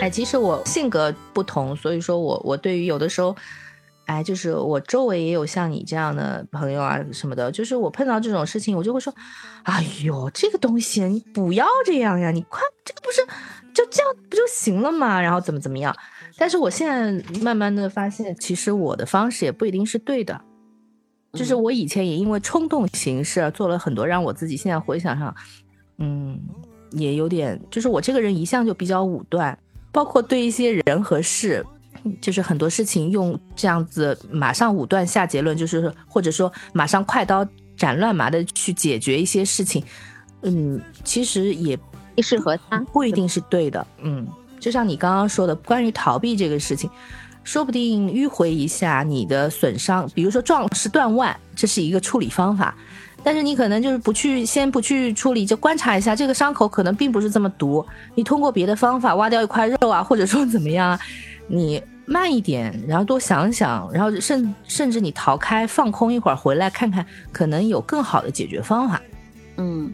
哎，其实我性格不同，所以说我我对于有的时候，哎，就是我周围也有像你这样的朋友啊什么的，就是我碰到这种事情，我就会说，哎呦，这个东西你不要这样呀，你快这个不是就这样不就行了吗？然后怎么怎么样？但是我现在慢慢的发现，其实我的方式也不一定是对的，就是我以前也因为冲动行事做了很多让我自己现在回想上，嗯，也有点，就是我这个人一向就比较武断。包括对一些人和事，就是很多事情用这样子马上武断下结论，就是或者说马上快刀斩乱麻的去解决一些事情，嗯，其实也不适合他，不一定是对的。嗯，就像你刚刚说的，关于逃避这个事情，说不定迂回一下你的损伤，比如说壮士断腕，这是一个处理方法。但是你可能就是不去，先不去处理，就观察一下这个伤口可能并不是这么毒。你通过别的方法挖掉一块肉啊，或者说怎么样啊，你慢一点，然后多想想，然后甚甚至你逃开，放空一会儿，回来看看，可能有更好的解决方法。嗯，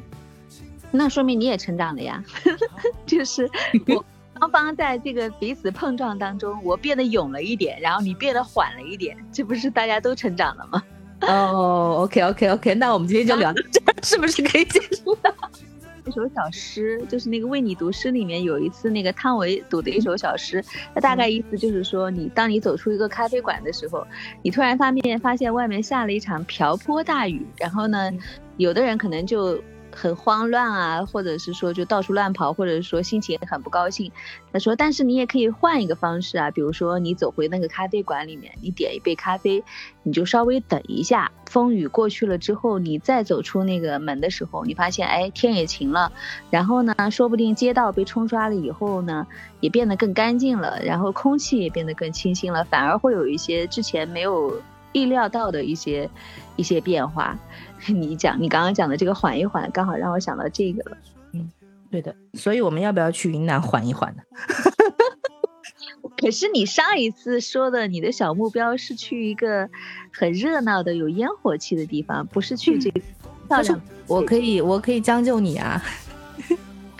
那说明你也成长了呀，就是我双方在这个彼此碰撞当中，我变得勇了一点，然后你变得缓了一点，这不是大家都成长了吗？哦，OK OK OK，那我们今天就聊到这儿，是不是可以结束了？一首小诗，就是那个为你读诗里面有一次那个汤唯读的一首小诗，它大概意思就是说，你当你走出一个咖啡馆的时候，你突然发现发现外面下了一场瓢泼大雨，然后呢，有的人可能就。很慌乱啊，或者是说就到处乱跑，或者是说心情很不高兴。他说：“但是你也可以换一个方式啊，比如说你走回那个咖啡馆里面，你点一杯咖啡，你就稍微等一下，风雨过去了之后，你再走出那个门的时候，你发现哎天也晴了，然后呢，说不定街道被冲刷了以后呢，也变得更干净了，然后空气也变得更清新了，反而会有一些之前没有意料到的一些一些变化。”你讲，你刚刚讲的这个缓一缓，刚好让我想到这个了。嗯，对的。所以我们要不要去云南缓一缓呢？可是你上一次说的，你的小目标是去一个很热闹的、有烟火气的地方，不是去这个漂亮。我可以，我可以将就你啊。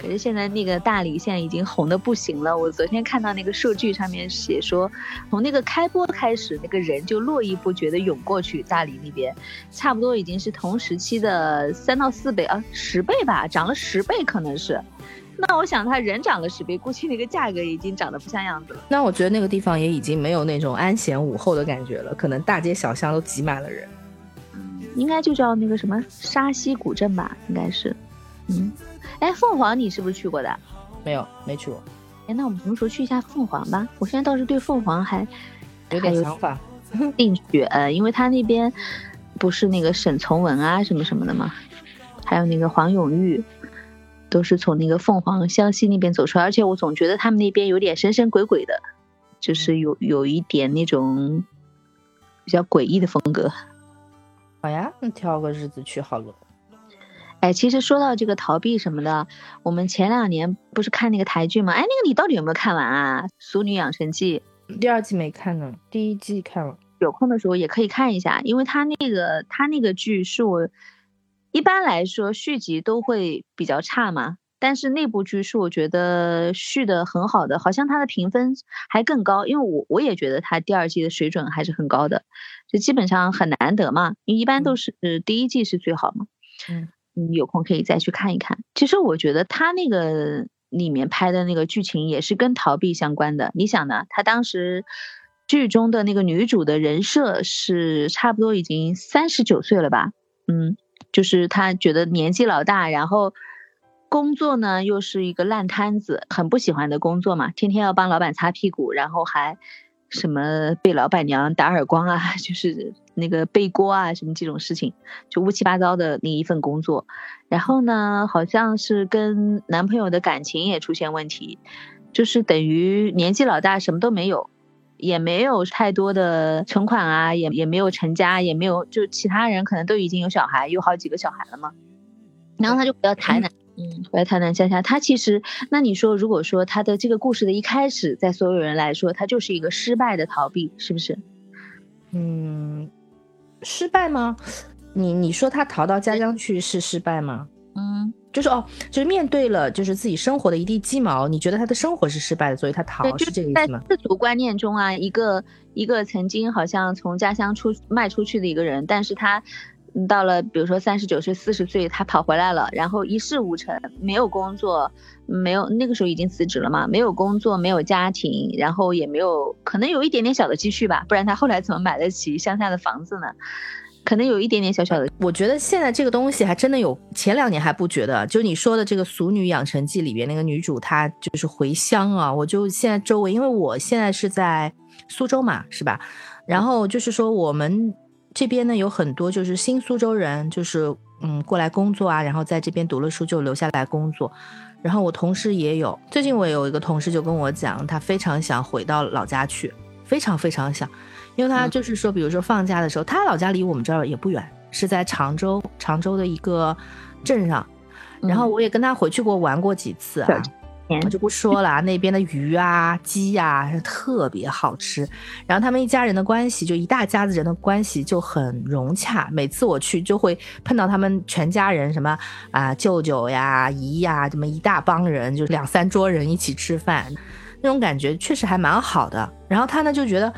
可是现在那个大理现在已经红的不行了。我昨天看到那个数据上面写说，从那个开播开始，那个人就络绎不绝的涌过去大理那边，差不多已经是同时期的三到四倍啊，十倍吧，涨了十倍可能是。那我想他人涨了十倍，估计那个价格已经涨得不像样子了。那我觉得那个地方也已经没有那种安闲午后的感觉了，可能大街小巷都挤满了人。嗯，应该就叫那个什么沙溪古镇吧，应该是。嗯。哎，凤凰你是不是去过的？没有，没去过。哎，那我们什么时候去一下凤凰吧？我现在倒是对凤凰还有点想法。兴趣，呃，因为他那边不是那个沈从文啊什么什么的吗？还有那个黄永玉，都是从那个凤凰湘西那边走出来，而且我总觉得他们那边有点神神鬼鬼的，就是有有一点那种比较诡异的风格。好呀，那挑个日子去好了。哎，其实说到这个逃避什么的，我们前两年不是看那个台剧吗？哎，那个你到底有没有看完啊？《俗女养成记》第二季没看呢，第一季看了。有空的时候也可以看一下，因为他那个他那个剧是我一般来说续集都会比较差嘛，但是那部剧是我觉得续的很好的，好像它的评分还更高，因为我我也觉得它第二季的水准还是很高的，就基本上很难得嘛，因为一般都是第一季是最好嘛。嗯。你有空可以再去看一看。其实我觉得他那个里面拍的那个剧情也是跟逃避相关的。你想呢？他当时剧中的那个女主的人设是差不多已经三十九岁了吧？嗯，就是他觉得年纪老大，然后工作呢又是一个烂摊子，很不喜欢的工作嘛，天天要帮老板擦屁股，然后还什么被老板娘打耳光啊，就是。那个背锅啊，什么这种事情，就乌七八糟的那一份工作，然后呢，好像是跟男朋友的感情也出现问题，就是等于年纪老大，什么都没有，也没有太多的存款啊，也也没有成家，也没有，就其他人可能都已经有小孩，有好几个小孩了嘛，然后他就回到台南，回到台南乡下，他其实，那你说，如果说他的这个故事的一开始，在所有人来说，他就是一个失败的逃避，是不是？嗯。失败吗？你你说他逃到家乡去是失败吗？嗯，就是哦，就是面对了就是自己生活的一地鸡毛，你觉得他的生活是失败的，所以他逃是这个意思吗？在世俗观念中啊，一个一个曾经好像从家乡出卖出去的一个人，但是他到了比如说三十九岁、四十岁，他跑回来了，然后一事无成，没有工作，没有那个时候已经辞职了嘛，没有工作，没有家庭，然后也没有可能有一点点小的积蓄吧，不然他后来怎么买得起乡下的房子呢？可能有一点点小小的，我觉得现在这个东西还真的有，前两年还不觉得。就你说的这个《俗女养成记》里边那个女主，她就是回乡啊。我就现在周围，因为我现在是在苏州嘛，是吧？然后就是说我们这边呢有很多就是新苏州人，就是嗯过来工作啊，然后在这边读了书就留下来工作。然后我同事也有，最近我有一个同事就跟我讲，他非常想回到老家去，非常非常想。因为他就是说，比如说放假的时候，他老家离我们这儿也不远，是在常州，常州的一个镇上。然后我也跟他回去过玩过几次啊，我就不说了。那边的鱼啊、鸡呀特别好吃。然后他们一家人的关系，就一大家子人的关系就很融洽。每次我去就会碰到他们全家人，什么啊舅舅呀、姨呀，这么一大帮人，就两三桌人一起吃饭，那种感觉确实还蛮好的。然后他呢就觉得。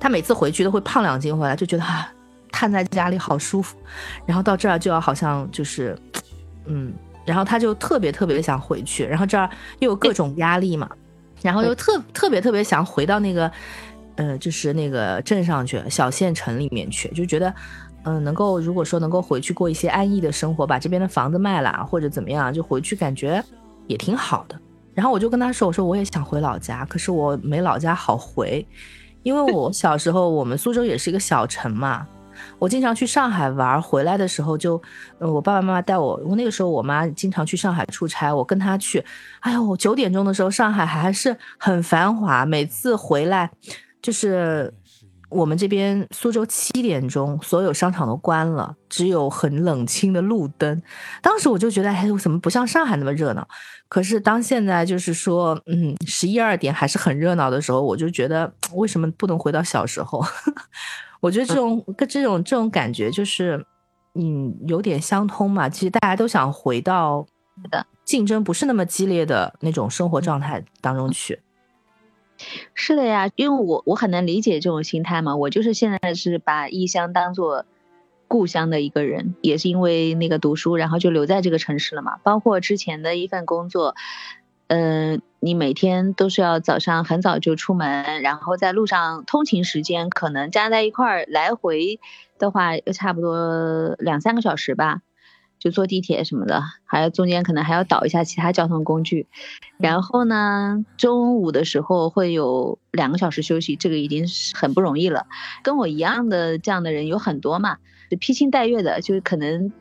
他每次回去都会胖两斤回来，就觉得啊，瘫在家里好舒服，然后到这儿就要好像就是，嗯，然后他就特别特别想回去，然后这儿又有各种压力嘛，然后又特特别特别想回到那个，呃，就是那个镇上去，小县城里面去，就觉得，嗯，能够如果说能够回去过一些安逸的生活，把这边的房子卖了或者怎么样，就回去感觉也挺好的。然后我就跟他说，我说我也想回老家，可是我没老家好回。因为我小时候，我们苏州也是一个小城嘛，我经常去上海玩，回来的时候就，我爸爸妈妈带我，我那个时候我妈经常去上海出差，我跟她去，哎呦，九点钟的时候上海还是很繁华，每次回来就是。我们这边苏州七点钟所有商场都关了，只有很冷清的路灯。当时我就觉得，哎，怎么不像上海那么热闹？可是当现在就是说，嗯，十一二点还是很热闹的时候，我就觉得为什么不能回到小时候？我觉得这种跟这种这种感觉就是，嗯，有点相通嘛。其实大家都想回到的竞争不是那么激烈的那种生活状态当中去。是的呀，因为我我很能理解这种心态嘛。我就是现在是把异乡当做故乡的一个人，也是因为那个读书，然后就留在这个城市了嘛。包括之前的一份工作，嗯，你每天都是要早上很早就出门，然后在路上通勤时间可能加在一块儿来回的话，差不多两三个小时吧。就坐地铁什么的，还有中间可能还要倒一下其他交通工具，然后呢，中午的时候会有两个小时休息，这个已经是很不容易了。跟我一样的这样的人有很多嘛，就披星戴月的，就是可能，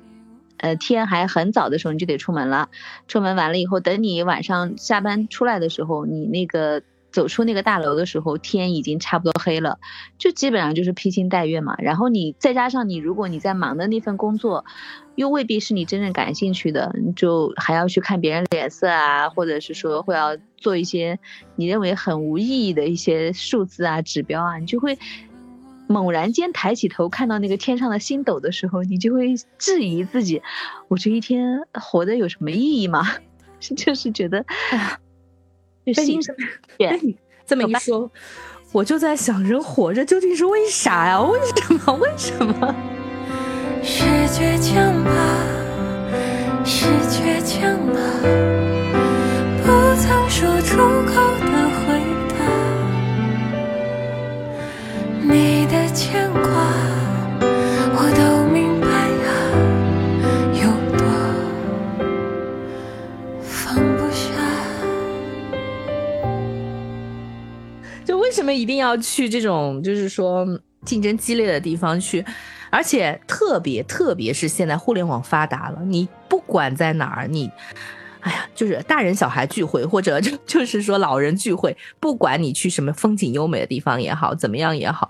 呃，天还很早的时候你就得出门了，出门完了以后，等你晚上下班出来的时候，你那个。走出那个大楼的时候，天已经差不多黑了，就基本上就是披星戴月嘛。然后你再加上你，如果你在忙的那份工作，又未必是你真正感兴趣的，你就还要去看别人脸色啊，或者是说会要做一些你认为很无意义的一些数字啊、指标啊，你就会猛然间抬起头看到那个天上的星斗的时候，你就会质疑自己：我这一天活的有什么意义吗？就是觉得。被你这么一说，我就在想，人活着究竟是为啥呀？为什么？为什么？是倔强吧？是倔强吧？不曾说出口你的牵挂。为什么一定要去这种就是说竞争激烈的地方去？而且特别特别是现在互联网发达了，你不管在哪儿，你，哎呀，就是大人小孩聚会或者 就就是说老人聚会，不管你去什么风景优美的地方也好，怎么样也好，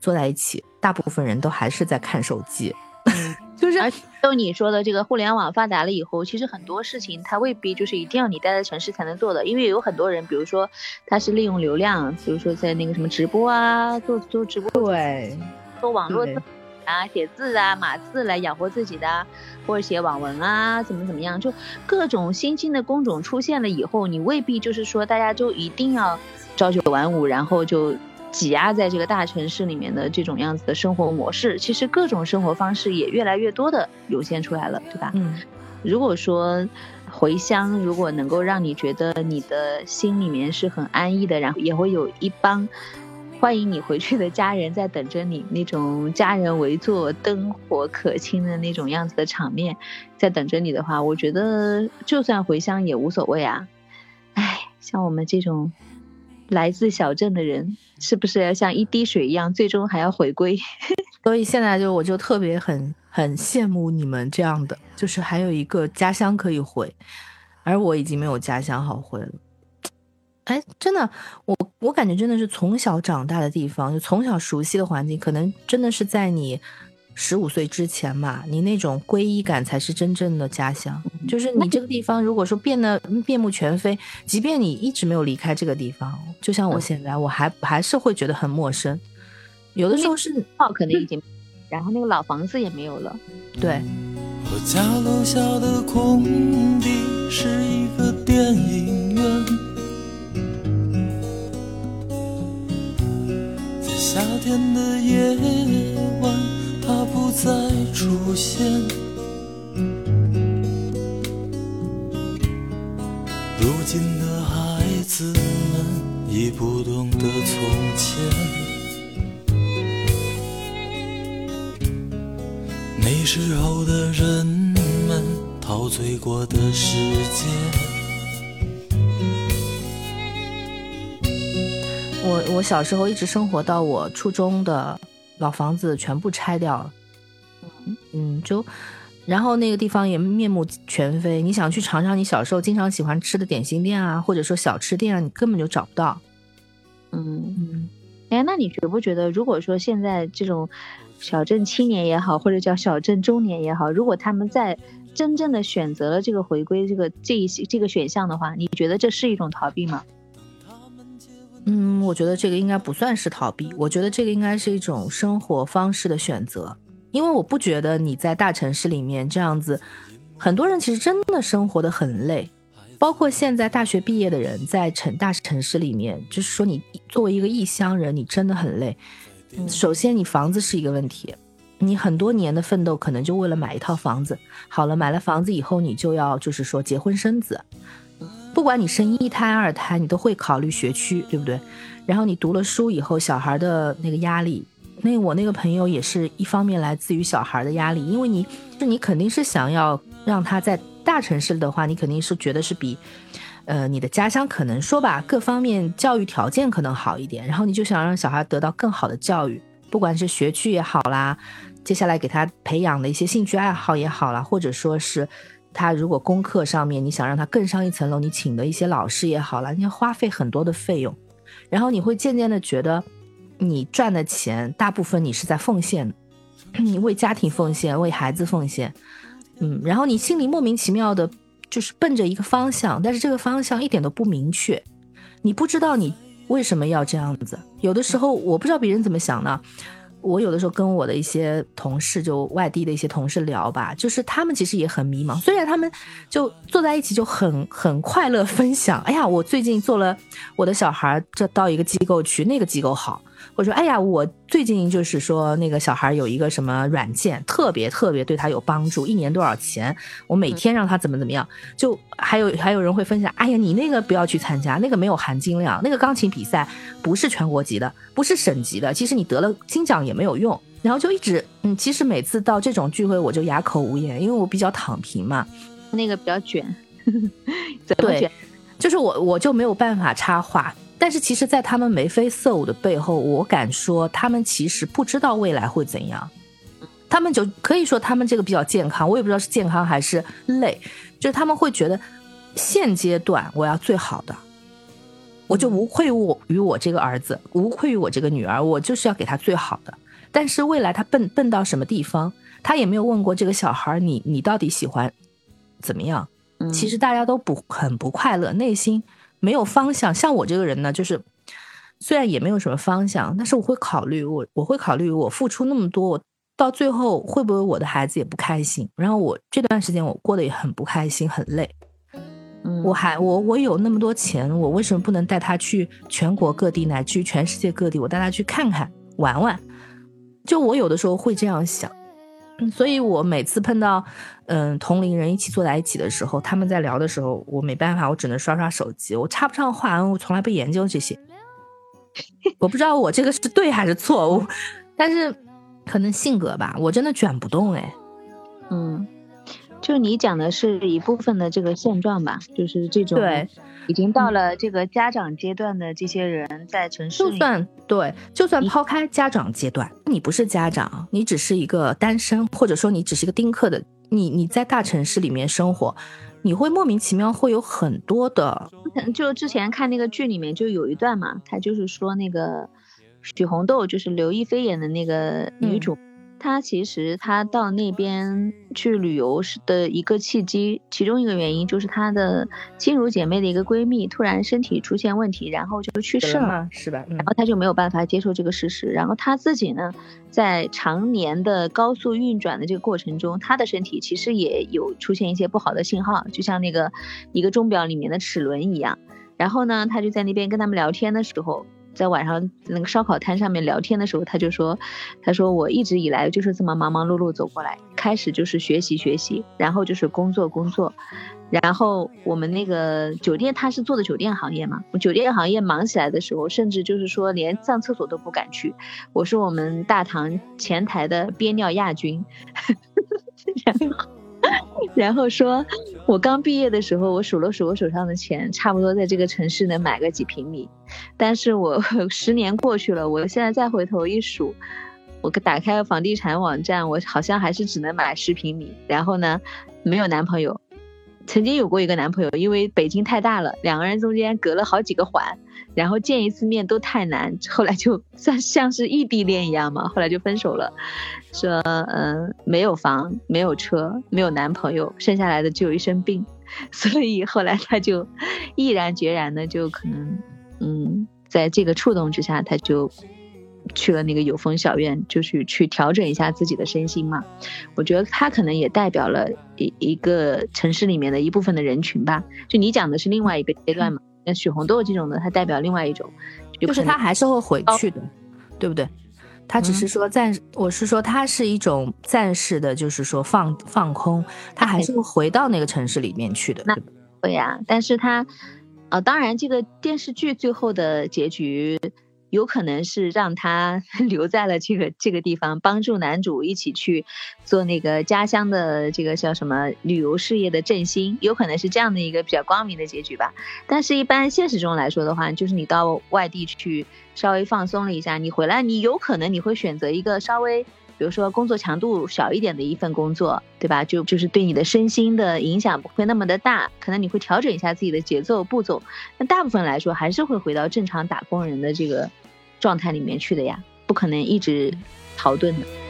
坐在一起，大部分人都还是在看手机。就是，就你说的这个互联网发达了以后，其实很多事情它未必就是一定要你待在城市才能做的，因为有很多人，比如说他是利用流量，比如说在那个什么直播啊，做做直播，对，做网络啊，写字啊，码字来养活自己的，或者写网文啊，怎么怎么样，就各种新兴的工种出现了以后，你未必就是说大家就一定要朝九晚五，然后就挤压在这个大城市里面的这种样子的生活模式。其实各种生活方式也越来越多的涌现出来了，对吧？嗯，如果说回乡，如果能够让你觉得你的心里面是很安逸的，然后也会有一帮。欢迎你回去的家人在等着你，那种家人围坐、灯火可亲的那种样子的场面，在等着你的话，我觉得就算回乡也无所谓啊。唉，像我们这种来自小镇的人，是不是要像一滴水一样，最终还要回归？所以现在就我就特别很很羡慕你们这样的，就是还有一个家乡可以回，而我已经没有家乡好回了。哎，真的，我我感觉真的是从小长大的地方，就从小熟悉的环境，可能真的是在你十五岁之前嘛，你那种归依感才是真正的家乡。就是你这个地方，如果说变得面目全非，即便你一直没有离开这个地方，就像我现在，我还还是会觉得很陌生。有的时候是号可能已经，然后那个老房子也没有了。对。我家楼下的空地是一个电影院。夏天的夜晚，它不再出现。如今的孩子们已不懂得从前，那时候的人们陶醉过的世界。我我小时候一直生活到我初中的老房子全部拆掉了，嗯嗯，就然后那个地方也面目全非。你想去尝尝你小时候经常喜欢吃的点心店啊，或者说小吃店啊，你根本就找不到。嗯嗯，哎，那你觉不觉得，如果说现在这种小镇青年也好，或者叫小镇中年也好，如果他们在真正的选择了这个回归这个这一这个选项的话，你觉得这是一种逃避吗？嗯，我觉得这个应该不算是逃避，我觉得这个应该是一种生活方式的选择。因为我不觉得你在大城市里面这样子，很多人其实真的生活的很累，包括现在大学毕业的人在城大城市里面，就是说你作为一个异乡人，你真的很累。首先，你房子是一个问题，你很多年的奋斗可能就为了买一套房子。好了，买了房子以后，你就要就是说结婚生子。不管你生一胎二胎，你都会考虑学区，对不对？然后你读了书以后，小孩的那个压力，那我那个朋友也是一方面来自于小孩的压力，因为你是你肯定是想要让他在大城市的话，你肯定是觉得是比，呃，你的家乡可能说吧，各方面教育条件可能好一点，然后你就想让小孩得到更好的教育，不管是学区也好啦，接下来给他培养的一些兴趣爱好也好啦，或者说是。他如果功课上面你想让他更上一层楼，你请的一些老师也好了，你要花费很多的费用，然后你会渐渐的觉得，你赚的钱大部分你是在奉献，你为家庭奉献，为孩子奉献，嗯，然后你心里莫名其妙的，就是奔着一个方向，但是这个方向一点都不明确，你不知道你为什么要这样子，有的时候我不知道别人怎么想呢。我有的时候跟我的一些同事，就外地的一些同事聊吧，就是他们其实也很迷茫。虽然他们就坐在一起就很很快乐分享，哎呀，我最近做了我的小孩这到一个机构去，那个机构好。我说，哎呀，我最近就是说那个小孩有一个什么软件，特别特别对他有帮助，一年多少钱？我每天让他怎么怎么样。就还有还有人会分享，哎呀，你那个不要去参加，那个没有含金量，那个钢琴比赛不是全国级的，不是省级的，其实你得了金奖也没有用。然后就一直，嗯，其实每次到这种聚会，我就哑口无言，因为我比较躺平嘛。那个比较卷，对，就是我我就没有办法插话。但是其实，在他们眉飞色舞的背后，我敢说，他们其实不知道未来会怎样。他们就可以说，他们这个比较健康，我也不知道是健康还是累。就是他们会觉得，现阶段我要最好的，我就无愧于我于我这个儿子，无愧于我这个女儿，我就是要给他最好的。但是未来他笨笨到什么地方，他也没有问过这个小孩，你你到底喜欢怎么样？其实大家都不很不快乐，内心。没有方向，像我这个人呢，就是虽然也没有什么方向，但是我会考虑，我我会考虑，我付出那么多，我到最后会不会我的孩子也不开心？然后我这段时间我过得也很不开心，很累。嗯，我还我我有那么多钱，我为什么不能带他去全国各地乃至于全世界各地？我带他去看看玩玩。就我有的时候会这样想，嗯，所以我每次碰到嗯同龄人一起坐在一起的时候，他们在聊的时候，我没办法，我只能刷刷手机，我插不上话，我从来不研究这些。我不知道我这个是对还是错误，但是可能性格吧，我真的卷不动哎。嗯，就你讲的是一部分的这个现状吧，就是这种对，已经到了这个家长阶段的这些人，在城市里，就算对，就算抛开家长阶段，你不是家长，你只是一个单身，或者说你只是一个丁克的，你你在大城市里面生活，你会莫名其妙会有很多的，就之前看那个剧里面就有一段嘛，他就是说那个许红豆，就是刘亦菲演的那个女主，她其实她到那边去旅游是的一个契机，其中一个原因就是她的亲如姐妹的一个闺蜜突然身体出现问题，然后就去世了。是吧？嗯然后她就没有办法接受这个事实，然后她自己呢，在常年的高速运转的这个过程中，她的身体其实也有出现一些不好的信号，就像那个一个钟表里面的齿轮一样。然后呢，她就在那边跟他们聊天的时候，在晚上那个烧烤摊上面聊天的时候，他就说：“他说我一直以来就是这么忙忙碌碌走过来，开始就是学习学习，然后就是工作工作。”然后我们那个酒店，他是做的酒店行业嘛，酒店行业忙起来的时候，甚至就是说连上厕所都不敢去。我是我们大堂前台的憋尿亚军，然 后 然后说，我刚毕业的时候，我数了数我手上的钱，差不多在这个城市能买个几平米，但是我 十年过去了，我现在再回头一数。我打开房地产网站，我好像还是只能买十平米。然后呢，没有男朋友，曾经有过一个男朋友，因为北京太大了，两个人中间隔了好几个环，然后见一次面都太难，后来就 算像是异地恋一样嘛，后来就分手了。说，嗯，没有房，没有车，没有男朋友，剩下来的只有一身病，所以后来他就毅然决然的就可能，嗯，在这个触动之下，他就。去了那个有风小院，就是去调整一下自己的身心嘛。我觉得他可能也代表了一一个城市里面的一部分的人群吧。就你讲的是另外一个阶段嘛，那许红豆这种的，它代表另外一种，就是他还是会回去的，对不对？他只是说暂，我是说他是一种暂时的，就是说放放空，他还是会回到那个城市里面去的。那对呀，但是他，呃，当然这个电视剧最后的结局。有可能是让他 留在了这个这个地方，帮助男主一起去做那个家乡的这个叫什么旅游事业的振兴，有可能是这样的一个比较光明的结局吧。但是，一般现实中来说的话，就是你到外地去稍微放松了一下，你回来，你有可能你会选择一个稍微，比如说工作强度小一点的一份工作，对吧？就就是对你的身心的影响不会那么的大，可能你会调整一下自己的节奏步骤。那大部分来说，还是会回到正常打工人的这个。状态里面去的呀，不可能一直逃遁的。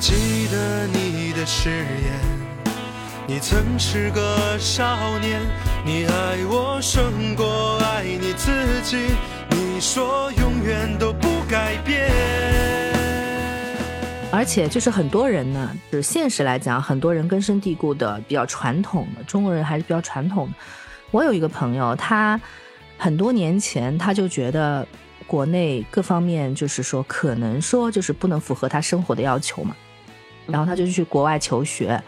记得你的誓言。你曾是个少年，你爱我胜过爱你自己。你说永远都不改变。而且就是很多人呢，就是现实来讲，很多人根深蒂固的、比较传统的中国人还是比较传统的。我有一个朋友，他很多年前他就觉得国内各方面就是说可能说就是不能符合他生活的要求嘛，然后他就去国外求学，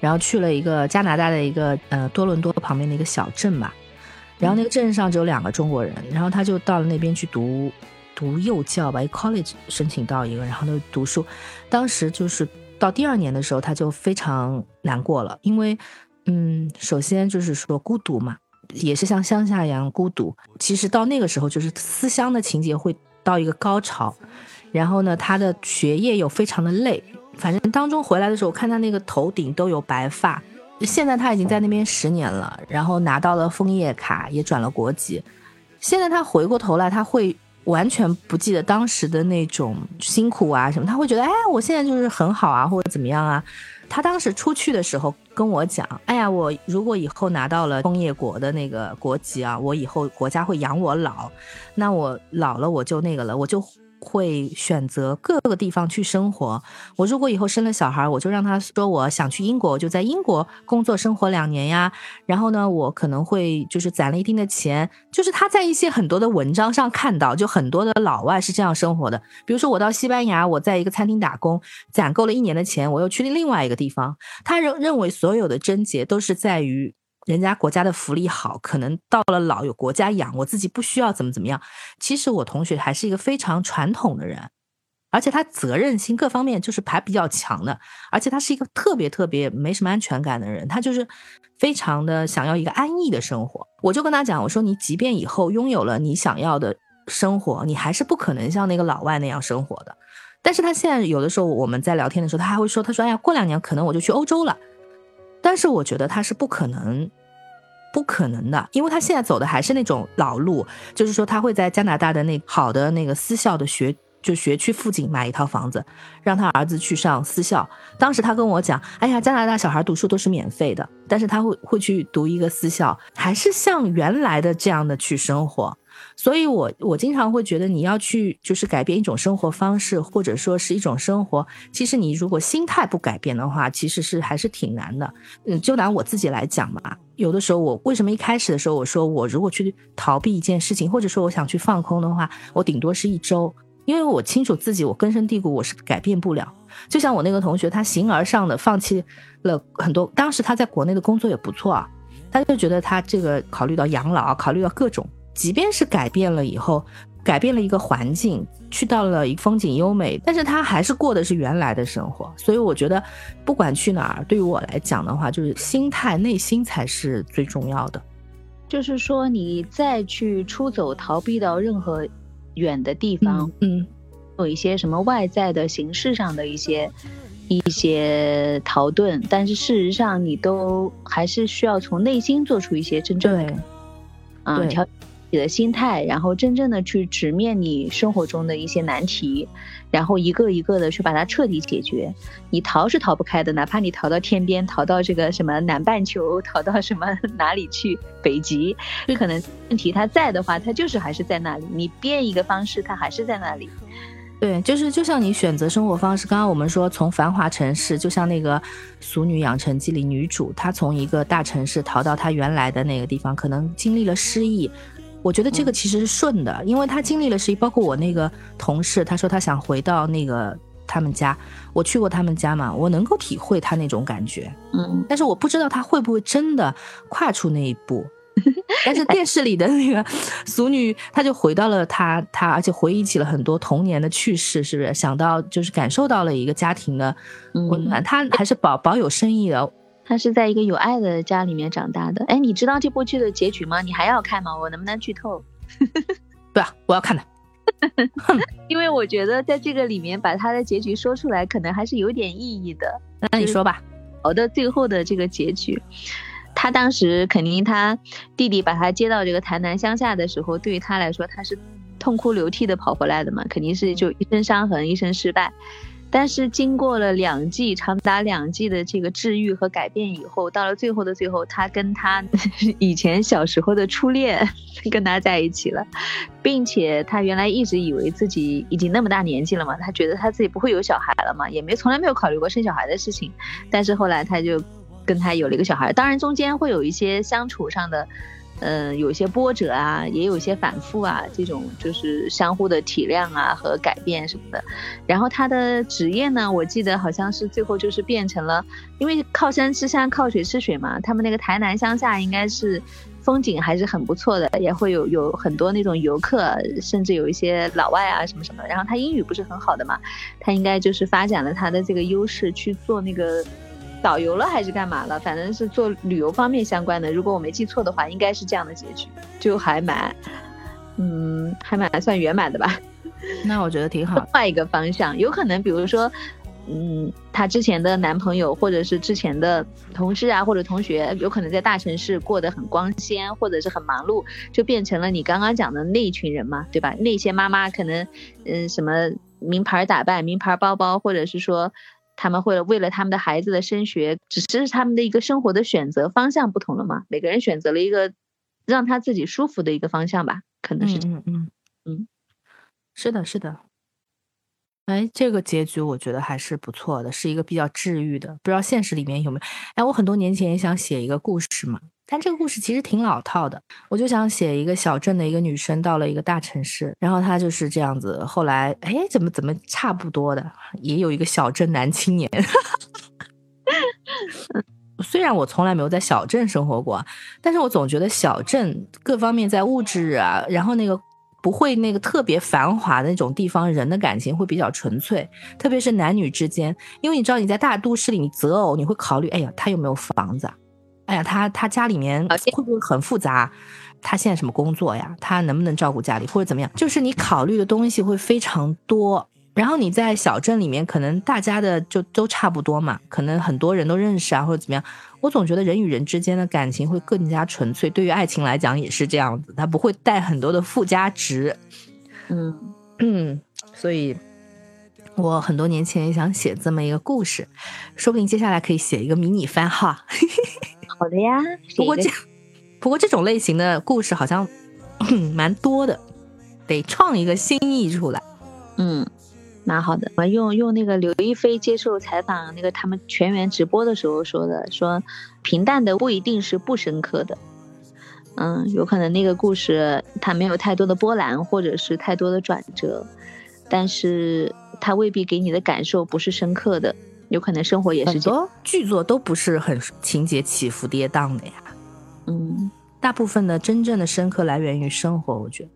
然后去了一个加拿大的一个呃多伦多旁边的一个小镇吧，然后那个镇上只有两个中国人，然后他就到了那边去读。读幼教吧一，college 申请到一个，然后就读书。当时就是到第二年的时候，他就非常难过了，因为，嗯，首先就是说孤独嘛，也是像乡下一样孤独。其实到那个时候，就是思乡的情节会到一个高潮，然后呢，他的学业又非常的累，反正当中回来的时候，我看他那个头顶都有白发。现在他已经在那边十年了，然后拿到了枫叶卡，也转了国籍。现在他回过头来，他会。完全不记得当时的那种辛苦啊什么，他会觉得哎，我现在就是很好啊，或者怎么样啊。他当时出去的时候跟我讲，哎呀，我如果以后拿到了枫叶国的那个国籍啊，我以后国家会养我老，那我老了我就那个了，我就。会选择各个地方去生活。我如果以后生了小孩，我就让他说我想去英国，我就在英国工作生活两年呀。然后呢，我可能会就是攒了一定的钱。就是他在一些很多的文章上看到，就很多的老外是这样生活的。比如说我到西班牙，我在一个餐厅打工，攒够了一年的钱，我又去另外一个地方。他认认为所有的症结都是在于。人家国家的福利好，可能到了老有国家养，我自己不需要怎么怎么样。其实我同学还是一个非常传统的人，而且他责任心各方面就是还比较强的，而且他是一个特别特别没什么安全感的人，他就是非常的想要一个安逸的生活。我就跟他讲，我说你即便以后拥有了你想要的生活，你还是不可能像那个老外那样生活的。但是他现在有的时候我们在聊天的时候，他还会说，他说哎呀，过两年可能我就去欧洲了。但是我觉得他是不可能，不可能的，因为他现在走的还是那种老路，就是说他会在加拿大的那好的那个私校的学就学区附近买一套房子，让他儿子去上私校。当时他跟我讲，哎呀，加拿大小孩读书都是免费的，但是他会会去读一个私校，还是像原来的这样的去生活。所以，我我经常会觉得，你要去就是改变一种生活方式，或者说是一种生活。其实，你如果心态不改变的话，其实是还是挺难的。嗯，就拿我自己来讲嘛，有的时候我为什么一开始的时候我说我如果去逃避一件事情，或者说我想去放空的话，我顶多是一周，因为我清楚自己我根深蒂固我是改变不了。就像我那个同学，他形而上的放弃了很多，当时他在国内的工作也不错啊，他就觉得他这个考虑到养老，考虑到各种。即便是改变了以后，改变了一个环境，去到了一风景优美，但是他还是过的是原来的生活。所以我觉得，不管去哪儿，对于我来讲的话，就是心态、内心才是最重要的。就是说，你再去出走、逃避到任何远的地方，嗯，有一些什么外在的形式上的一些一些逃遁，但是事实上，你都还是需要从内心做出一些真正的，啊，调。你的心态，然后真正的去直面你生活中的一些难题，然后一个一个的去把它彻底解决。你逃是逃不开的，哪怕你逃到天边，逃到这个什么南半球，逃到什么 哪里去，北极，可能问题它在的话，它就是还是在那里。你变一个方式，它还是在那里。对，就是就像你选择生活方式。刚刚我们说，从繁华城市，就像那个《俗女养成记》里女主，她从一个大城市逃到她原来的那个地方，可能经历了失忆。我觉得这个其实是顺的，因为他经历了是，包括我那个同事，他说他想回到那个他们家，我去过他们家嘛，我能够体会他那种感觉，嗯，但是我不知道他会不会真的跨出那一步。但是电视里的那个俗女，她就回到了她她，而且回忆起了很多童年的趣事，是不是？想到就是感受到了一个家庭的温暖，她还是保保有深意的。他是在一个有爱的家里面长大的。哎，你知道这部剧的结局吗？你还要看吗？我能不能剧透？不啊，我要看的。因为我觉得在这个里面把他的结局说出来，可能还是有点意义的。那你说吧。好的，最后的这个结局，他当时肯定他弟弟把他接到这个台南乡下的时候，对于他来说，他是痛哭流涕的跑回来的嘛，肯定是就一身伤痕，一身失败。但是经过了两季，长达两季的这个治愈和改变以后，到了最后的最后，他跟他以前小时候的初恋跟他在一起了，并且他原来一直以为自己已经那么大年纪了嘛，他觉得他自己不会有小孩了嘛，也没从来没有考虑过生小孩的事情。但是后来他就跟他有了一个小孩，当然中间会有一些相处上的嗯，有些波折啊，也有些反复啊，这种就是相互的体谅啊和改变什么的。然后他的职业呢，我记得好像是最后就是变成了，因为靠山吃山，靠水吃水嘛。他们那个台南乡下应该是风景还是很不错的，也会有有很多那种游客，甚至有一些老外啊什么什么。然后他英语不是很好的嘛，他应该就是发展了他的这个优势去做那个。导游了还是干嘛了？反正是做旅游方面相关的。如果我没记错的话，应该是这样的结局，就还蛮，嗯，还蛮算圆满的吧。那我觉得挺好。换一个方向，有可能，比如说，嗯，她之前的男朋友或者是之前的同事啊，或者同学，有可能在大城市过得很光鲜，或者是很忙碌，就变成了你刚刚讲的那一群人嘛，对吧？那些妈妈可能，嗯，什么名牌打扮、名牌包包，或者是说。他们会为了他们的孩子的升学，只是他们的一个生活的选择方向不同了嘛？每个人选择了一个让他自己舒服的一个方向吧，可能是嗯嗯嗯，是的，是的。哎，这个结局我觉得还是不错的，是一个比较治愈的。不知道现实里面有没有？哎，我很多年前也想写一个故事嘛。但这个故事其实挺老套的，我就想写一个小镇的一个女生到了一个大城市，然后她就是这样子。后来，哎，怎么怎么差不多的，也有一个小镇男青年。虽然我从来没有在小镇生活过，但是我总觉得小镇各方面在物质啊，然后那个不会那个特别繁华的那种地方，人的感情会比较纯粹，特别是男女之间。因为你知道你在大都市里你择偶，你会考虑，哎呀，他有没有房子啊？哎呀，他他家里面会不会很复杂？他现在什么工作呀？他能不能照顾家里或者怎么样？就是你考虑的东西会非常多。然后你在小镇里面，可能大家的就都差不多嘛，可能很多人都认识啊，或者怎么样。我总觉得人与人之间的感情会更加纯粹。对于爱情来讲也是这样子，它不会带很多的附加值。嗯嗯，所以我很多年前也想写这么一个故事，说不定接下来可以写一个迷你番哈。好的呀，不过这不过这种类型的故事好像 蛮多的，得创一个新意出来。嗯，蛮好的。我用用那个刘亦菲接受采访那个他们全员直播的时候说的，说平淡的不一定是不深刻的。嗯，有可能那个故事它没有太多的波澜，或者是太多的转折，但是它未必给你的感受不是深刻的。有可能生活也是很多剧作都不是很情节起伏跌宕的呀，嗯，大部分的真正的深刻来源于生活，我觉得。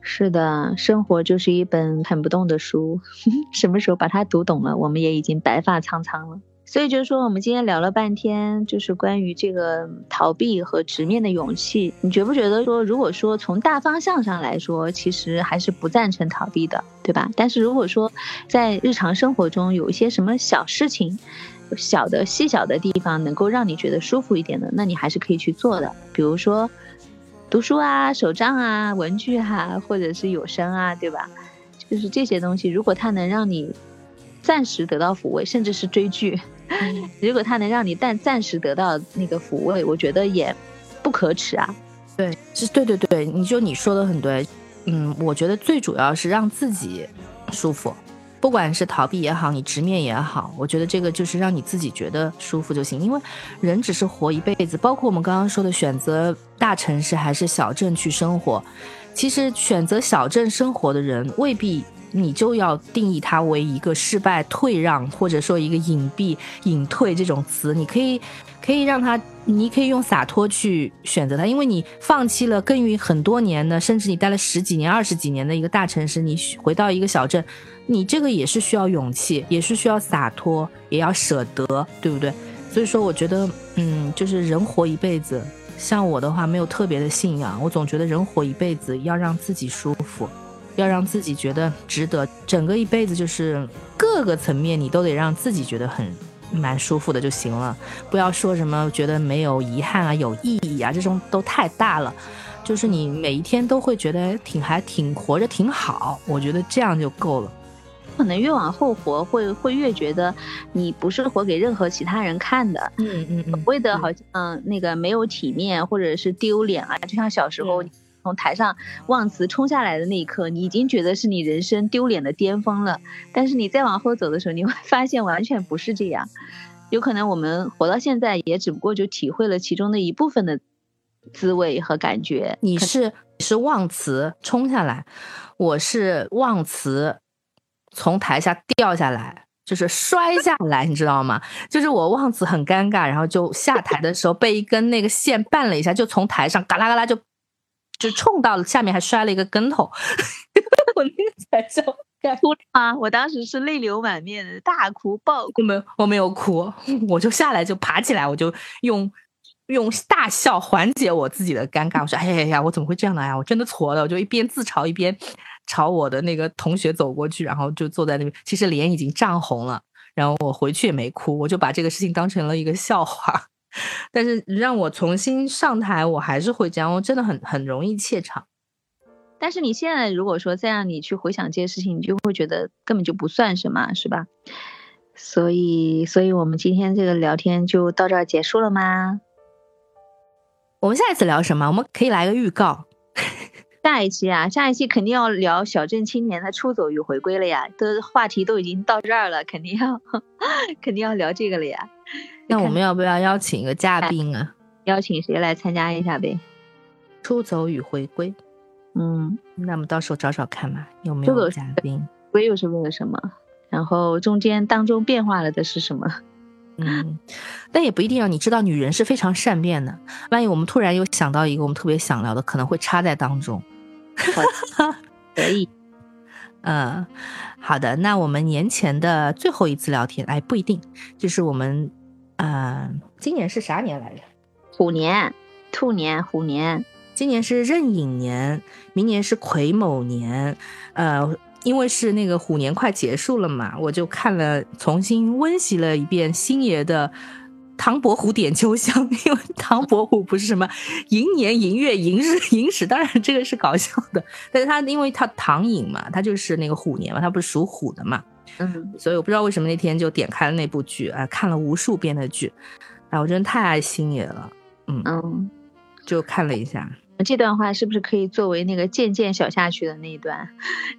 是的，生活就是一本啃不动的书，什么时候把它读懂了，我们也已经白发苍苍了。所以就是说，我们今天聊了半天，就是关于这个逃避和直面的勇气。你觉不觉得说，如果说从大方向上来说，其实还是不赞成逃避的，对吧？但是如果说在日常生活中有一些什么小事情、小的细小的地方能够让你觉得舒服一点的，那你还是可以去做的。比如说读书啊、手账啊、文具啊，或者是有声啊，对吧？就是这些东西，如果它能让你暂时得到抚慰，甚至是追剧。如果他能让你暂暂时得到那个抚慰，我觉得也不可耻啊。对，是，对对对，你就你说的很对。嗯，我觉得最主要是让自己舒服，不管是逃避也好，你直面也好，我觉得这个就是让你自己觉得舒服就行。因为人只是活一辈子，包括我们刚刚说的选择大城市还是小镇去生活，其实选择小镇生活的人未必。你就要定义它为一个失败、退让，或者说一个隐蔽、隐退这种词。你可以，可以让他，你可以用洒脱去选择它，因为你放弃了耕耘很多年的，甚至你待了十几年、二十几年的一个大城市，你回到一个小镇，你这个也是需要勇气，也是需要洒脱，也要舍得，对不对？所以说，我觉得，嗯，就是人活一辈子，像我的话，没有特别的信仰，我总觉得人活一辈子要让自己舒服。要让自己觉得值得，整个一辈子就是各个层面你都得让自己觉得很蛮舒服的就行了，不要说什么觉得没有遗憾啊、有意义啊，这种都太大了。就是你每一天都会觉得挺还挺活着挺好，我觉得这样就够了。可能越往后活，会会越觉得你不是活给任何其他人看的。嗯嗯嗯，所谓的好像那个没有体面或者是丢脸啊，就像小时候。从台上忘词冲下来的那一刻，你已经觉得是你人生丢脸的巅峰了。但是你再往后走的时候，你会 发现完全不是这样。有可能我们活到现在，也只不过就体会了其中的一部分的滋味和感觉。你是是忘词冲下来，我是忘词从台下掉下来，就是摔下来，你知道吗？就是我忘词很尴尬，然后就下台的时候被一根那个线绊了一下，就从台上嘎啦嘎啦就就冲到了下面，还摔了一个跟头。我那个才叫哭了吗？我当时是泪流满面的，大哭爆哭。我没有，我没有哭，我就下来就爬起来，我就用用大笑缓解我自己的尴尬。我说：“哎呀呀，我怎么会这样的呀？我真的错了。”我就一边自嘲一边朝我的那个同学走过去，然后就坐在那边，其实脸已经涨红了。然后我回去也没哭，我就把这个事情当成了一个笑话。但是让我重新上台，我还是会这样，我真的很很容易怯场。但是你现在如果说再让你去回想这些事情，你就会觉得根本就不算什么，是吧？所以，所以我们今天这个聊天就到这儿结束了吗？我们下一次聊什么？我们可以来个预告。下一期啊，下一期肯定要聊小镇青年的出走与回归了呀，都话题都已经到这儿了，肯定要 肯定要聊这个了呀。那我们要不要邀请一个嘉宾啊？邀请谁来参加一下呗？出走与回归。嗯，那么到时候找找看嘛，有没有嘉宾？归又是为了什么？然后中间当中变化了的是什么？嗯，但也不一定要你知道，女人是非常善变的。万一我们突然又想到一个我们特别想聊的，可能会插在当中。可以。嗯，好的。那我们年前的最后一次聊天，哎，不一定，就是我们，嗯，今年是啥年来着？虎年，兔年，虎年。今年是壬寅年，明年是癸卯年，呃，因为是那个虎年快结束了嘛，我就看了，重新温习了一遍星爷的《唐伯虎点秋香》，因为唐伯虎不是什么寅年寅月寅日寅时，当然这个是搞笑的，但是他因为他唐寅嘛，他就是那个虎年嘛，他不是属虎的嘛，嗯，所以我不知道为什么那天就点开了那部剧，啊，看了无数遍的剧，哎，我真的太爱星爷了，嗯嗯，就看了一下。这段话是不是可以作为那个渐渐小下去的那一段？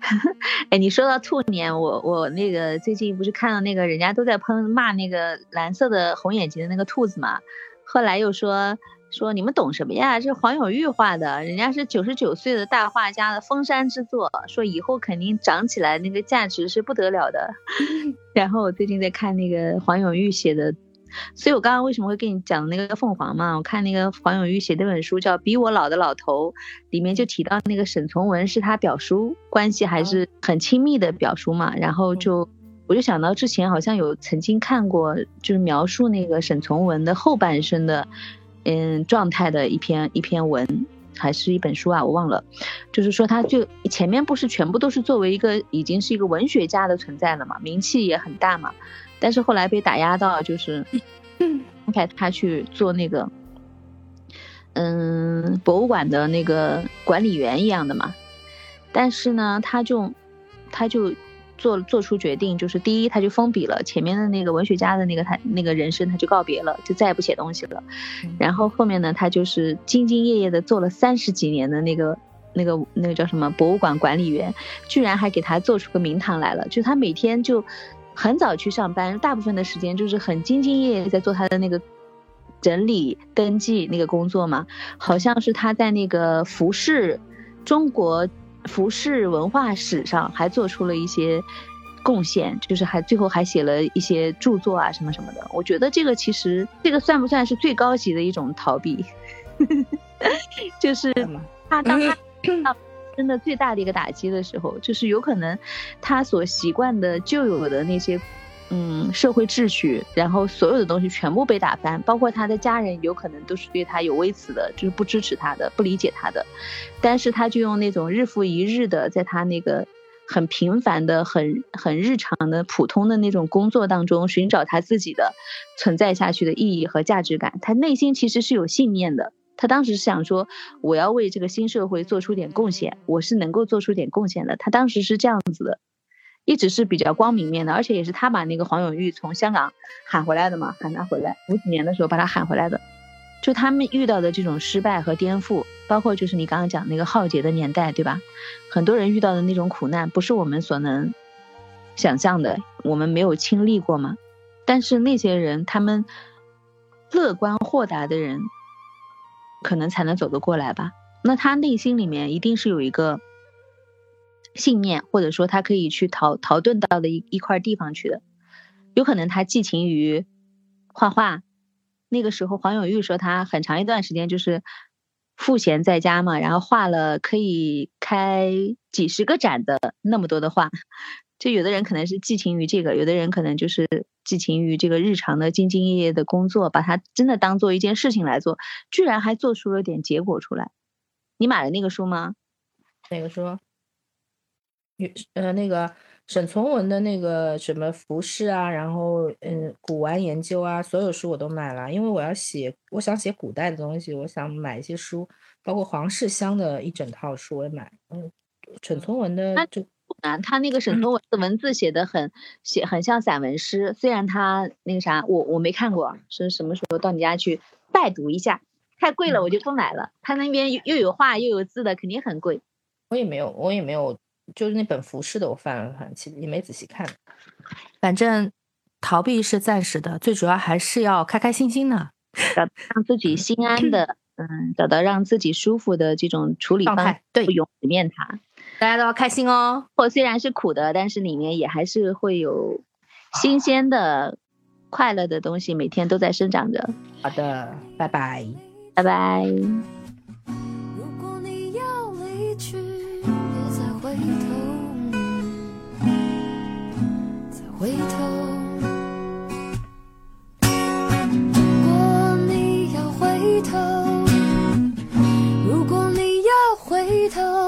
哎，你说到兔年，我我那个最近不是看到那个人家都在喷骂那个蓝色的红眼睛的那个兔子嘛？后来又说说你们懂什么呀？这是黄永玉画的，人家是九十九岁的大画家的封山之作，说以后肯定涨起来那个价值是不得了的。然后我最近在看那个黄永玉写的。所以我刚刚为什么会跟你讲那个凤凰嘛？我看那个黄永玉写那本书叫《比我老的老头》，里面就提到那个沈从文是他表叔，关系还是很亲密的表叔嘛。然后就我就想到之前好像有曾经看过，就是描述那个沈从文的后半生的，嗯状态的一篇一篇文，还是一本书啊，我忘了。就是说他就前面不是全部都是作为一个已经是一个文学家的存在了嘛，名气也很大嘛。但是后来被打压到，就是安排他去做那个，嗯，博物馆的那个管理员一样的嘛。但是呢，他就他就做做出决定，就是第一，他就封笔了前面的那个文学家的那个他那个人生，他就告别了，就再也不写东西了。然后后面呢，他就是兢兢业业的做了三十几年的那个那个那个叫什么博物馆管理员，居然还给他做出个名堂来了，就他每天就。很早去上班，大部分的时间就是很兢兢业业在做他的那个整理登记那个工作嘛。好像是他在那个服饰中国服饰文化史上还做出了一些贡献，就是还最后还写了一些著作啊什么什么的。我觉得这个其实这个算不算是最高级的一种逃避？就是他当他。真的最大的一个打击的时候，就是有可能他所习惯的旧有的那些，嗯，社会秩序，然后所有的东西全部被打翻，包括他的家人有可能都是对他有微词的，就是不支持他的，不理解他的。但是他就用那种日复一日的，在他那个很平凡的、很很日常的、普通的那种工作当中，寻找他自己的存在下去的意义和价值感。他内心其实是有信念的。他当时是想说，我要为这个新社会做出点贡献，我是能够做出点贡献的。他当时是这样子的，一直是比较光明面的，而且也是他把那个黄永玉从香港喊回来的嘛，喊他回来五几年的时候把他喊回来的。就他们遇到的这种失败和颠覆，包括就是你刚刚讲那个浩劫的年代，对吧？很多人遇到的那种苦难，不是我们所能想象的，我们没有经历过嘛。但是那些人，他们乐观豁达的人。可能才能走得过来吧。那他内心里面一定是有一个信念，或者说他可以去逃逃遁到的一一块地方去的。有可能他寄情于画画，那个时候黄永玉说他很长一段时间就是赋闲在家嘛，然后画了可以开几十个展的那么多的画。就有的人可能是寄情于这个，有的人可能就是寄情于这个日常的兢兢业业的工作，把它真的当做一件事情来做，居然还做出了点结果出来。你买了那个书吗？哪个书？呃，那个沈从文的那个什么服饰啊，然后嗯，古玩研究啊，所有书我都买了，因为我要写，我想写古代的东西，我想买一些书，包括黄世香的一整套书我也买。嗯，沈从文的就。啊，他那个沈从文的文字写的很写很像散文诗，虽然他那个啥，我我没看过，是什么时候到你家去拜读一下？太贵了，我就不买了。他那边又又有画又有字的，肯定很贵。我也没有，我也没有，就是那本服饰的，我翻了翻，其实也没仔细看。反正逃避是暂时的，最主要还是要开开心心的，让自己心安的，嗯，找到让自己舒服的这种处理方式，对，不用直面它。大家都要开心哦，或虽然是苦的，但是里面也还是会有新鲜的、快乐的东西，每天都在生长着。好的，拜拜，拜拜。如果你要离去，别再回头，再回头。如果你要回头，如果你要回头。